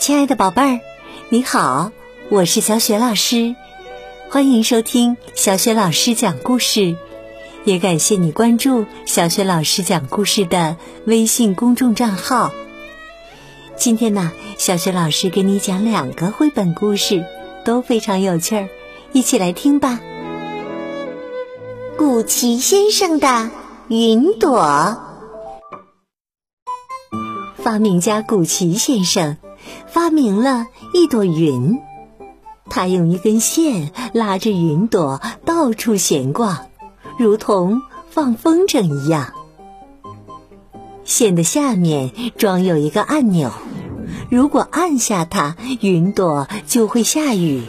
亲爱的宝贝儿，你好，我是小雪老师，欢迎收听小雪老师讲故事，也感谢你关注小雪老师讲故事的微信公众账号。今天呢，小雪老师给你讲两个绘本故事，都非常有趣儿，一起来听吧。古奇先生的云朵，发明家古奇先生。发明了一朵云，他用一根线拉着云朵到处闲逛，如同放风筝一样。线的下面装有一个按钮，如果按下它，云朵就会下雨；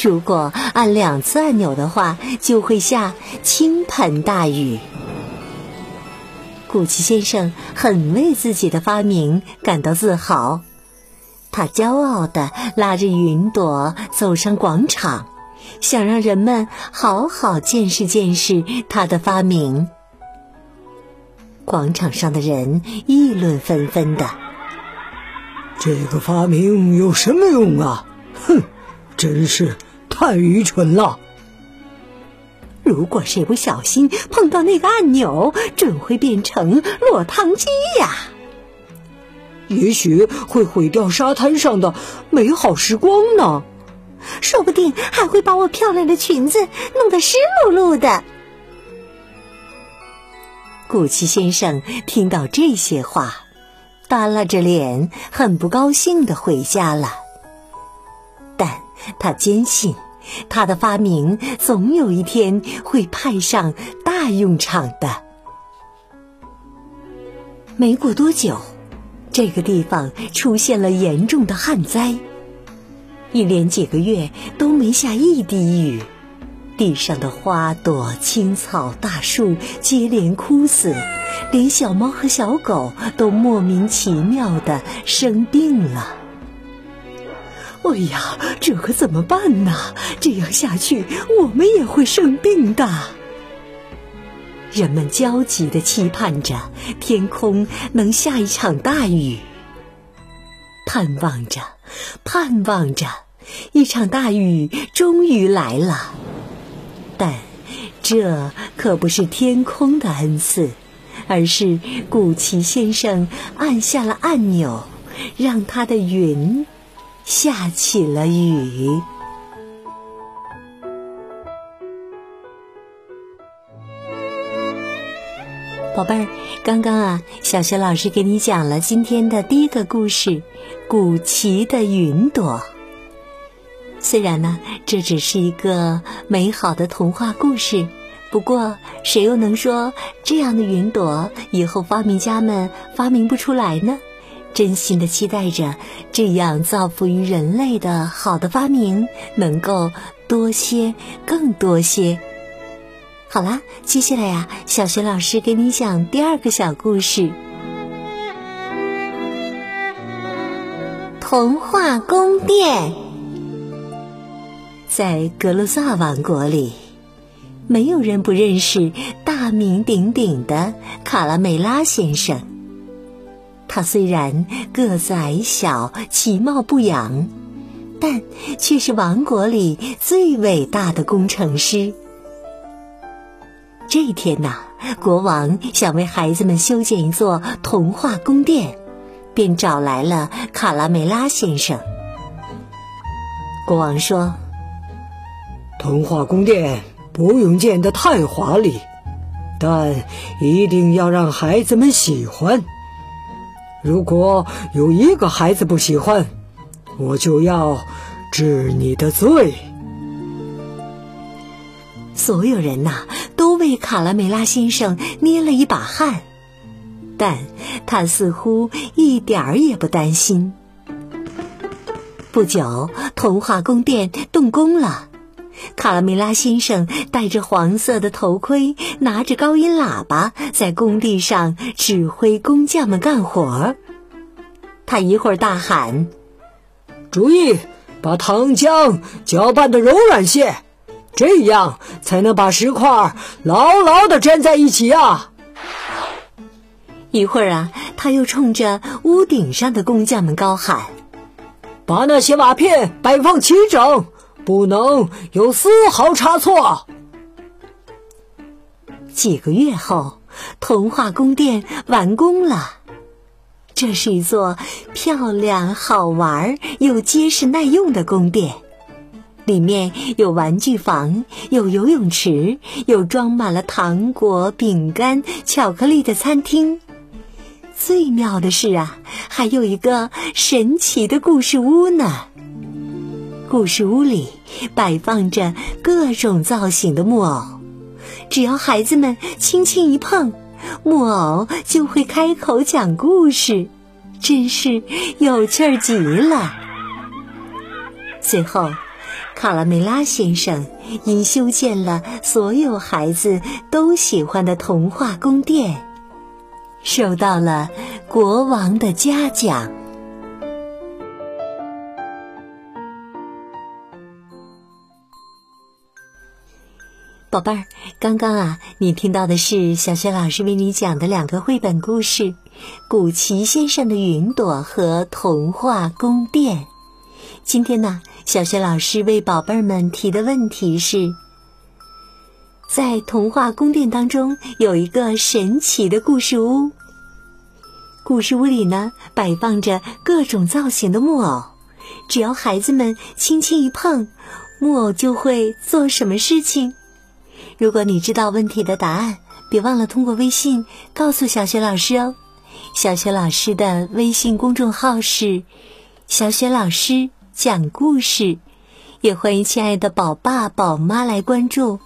如果按两次按钮的话，就会下倾盆大雨。古奇先生很为自己的发明感到自豪。他骄傲地拉着云朵走上广场，想让人们好好见识见识他的发明。广场上的人议论纷纷的：“这个发明有什么用啊？哼，真是太愚蠢了！如果谁不小心碰到那个按钮，准会变成落汤鸡呀！”也许会毁掉沙滩上的美好时光呢，说不定还会把我漂亮的裙子弄得湿漉漉的。古奇先生听到这些话，耷拉着脸，很不高兴的回家了。但他坚信，他的发明总有一天会派上大用场的。没过多久。这个地方出现了严重的旱灾，一连几个月都没下一滴雨，地上的花朵、青草、大树接连枯死，连小猫和小狗都莫名其妙的生病了。哎呀，这可怎么办呢？这样下去，我们也会生病的。人们焦急的期盼着天空能下一场大雨，盼望着，盼望着，一场大雨终于来了。但这可不是天空的恩赐，而是古奇先生按下了按钮，让他的云下起了雨。宝贝儿，刚刚啊，小学老师给你讲了今天的第一个故事《古奇的云朵》。虽然呢，这只是一个美好的童话故事，不过谁又能说这样的云朵以后发明家们发明不出来呢？真心的期待着这样造福于人类的好的发明能够多些、更多些。好啦，接下来呀，小学老师给你讲第二个小故事。童话宫殿，在格鲁萨王国里，没有人不认识大名鼎鼎的卡拉梅拉先生。他虽然个子矮小、其貌不扬，但却是王国里最伟大的工程师。这一天呐，国王想为孩子们修建一座童话宫殿，便找来了卡拉梅拉先生。国王说：“童话宫殿不用建得太华丽，但一定要让孩子们喜欢。如果有一个孩子不喜欢，我就要治你的罪。”所有人呐。都为卡拉梅拉先生捏了一把汗，但他似乎一点儿也不担心。不久，童话宫殿动工了。卡拉梅拉先生戴着黄色的头盔，拿着高音喇叭，在工地上指挥工匠们干活儿。他一会儿大喊：“注意，把糖浆搅拌的柔软些。”这样才能把石块牢牢的粘在一起啊！一会儿啊，他又冲着屋顶上的工匠们高喊：“把那些瓦片摆放齐整，不能有丝毫差错。几个月后，童话宫殿完工了。这是一座漂亮、好玩又结实耐用的宫殿，里面有玩具房，有游泳池，有装满了糖果、饼干、巧克力的餐厅。最妙的是啊，还有一个神奇的故事屋呢。故事屋里摆放着各种造型的木偶，只要孩子们轻轻一碰。木偶就会开口讲故事，真是有趣儿极了。最后，卡拉梅拉先生因修建了所有孩子都喜欢的童话宫殿，受到了国王的嘉奖。宝贝儿，刚刚啊，你听到的是小雪老师为你讲的两个绘本故事《古奇先生的云朵》和《童话宫殿》。今天呢，小雪老师为宝贝儿们提的问题是：在童话宫殿当中有一个神奇的故事屋，故事屋里呢摆放着各种造型的木偶，只要孩子们轻轻一碰，木偶就会做什么事情？如果你知道问题的答案，别忘了通过微信告诉小雪老师哦。小雪老师的微信公众号是“小雪老师讲故事”，也欢迎亲爱的宝爸宝妈来关注。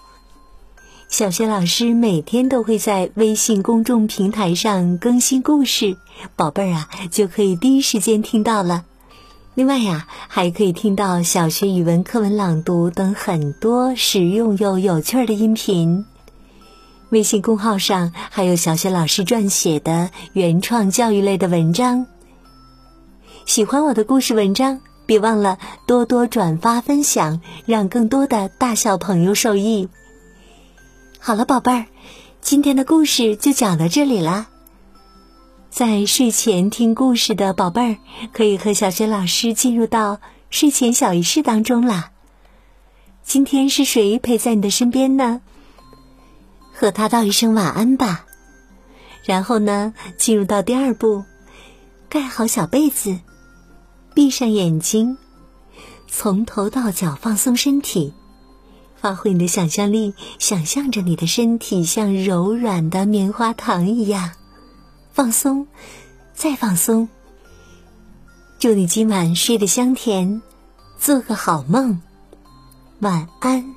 小学老师每天都会在微信公众平台上更新故事，宝贝儿啊就可以第一时间听到了。另外呀，还可以听到小学语文课文朗读等很多实用又有趣的音频。微信公号上还有小学老师撰写的原创教育类的文章。喜欢我的故事文章，别忘了多多转发分享，让更多的大小朋友受益。好了，宝贝儿，今天的故事就讲到这里啦。在睡前听故事的宝贝儿，可以和小雪老师进入到睡前小仪式当中啦。今天是谁陪在你的身边呢？和他道一声晚安吧。然后呢，进入到第二步，盖好小被子，闭上眼睛，从头到脚放松身体，发挥你的想象力，想象着你的身体像柔软的棉花糖一样。放松，再放松。祝你今晚睡得香甜，做个好梦，晚安。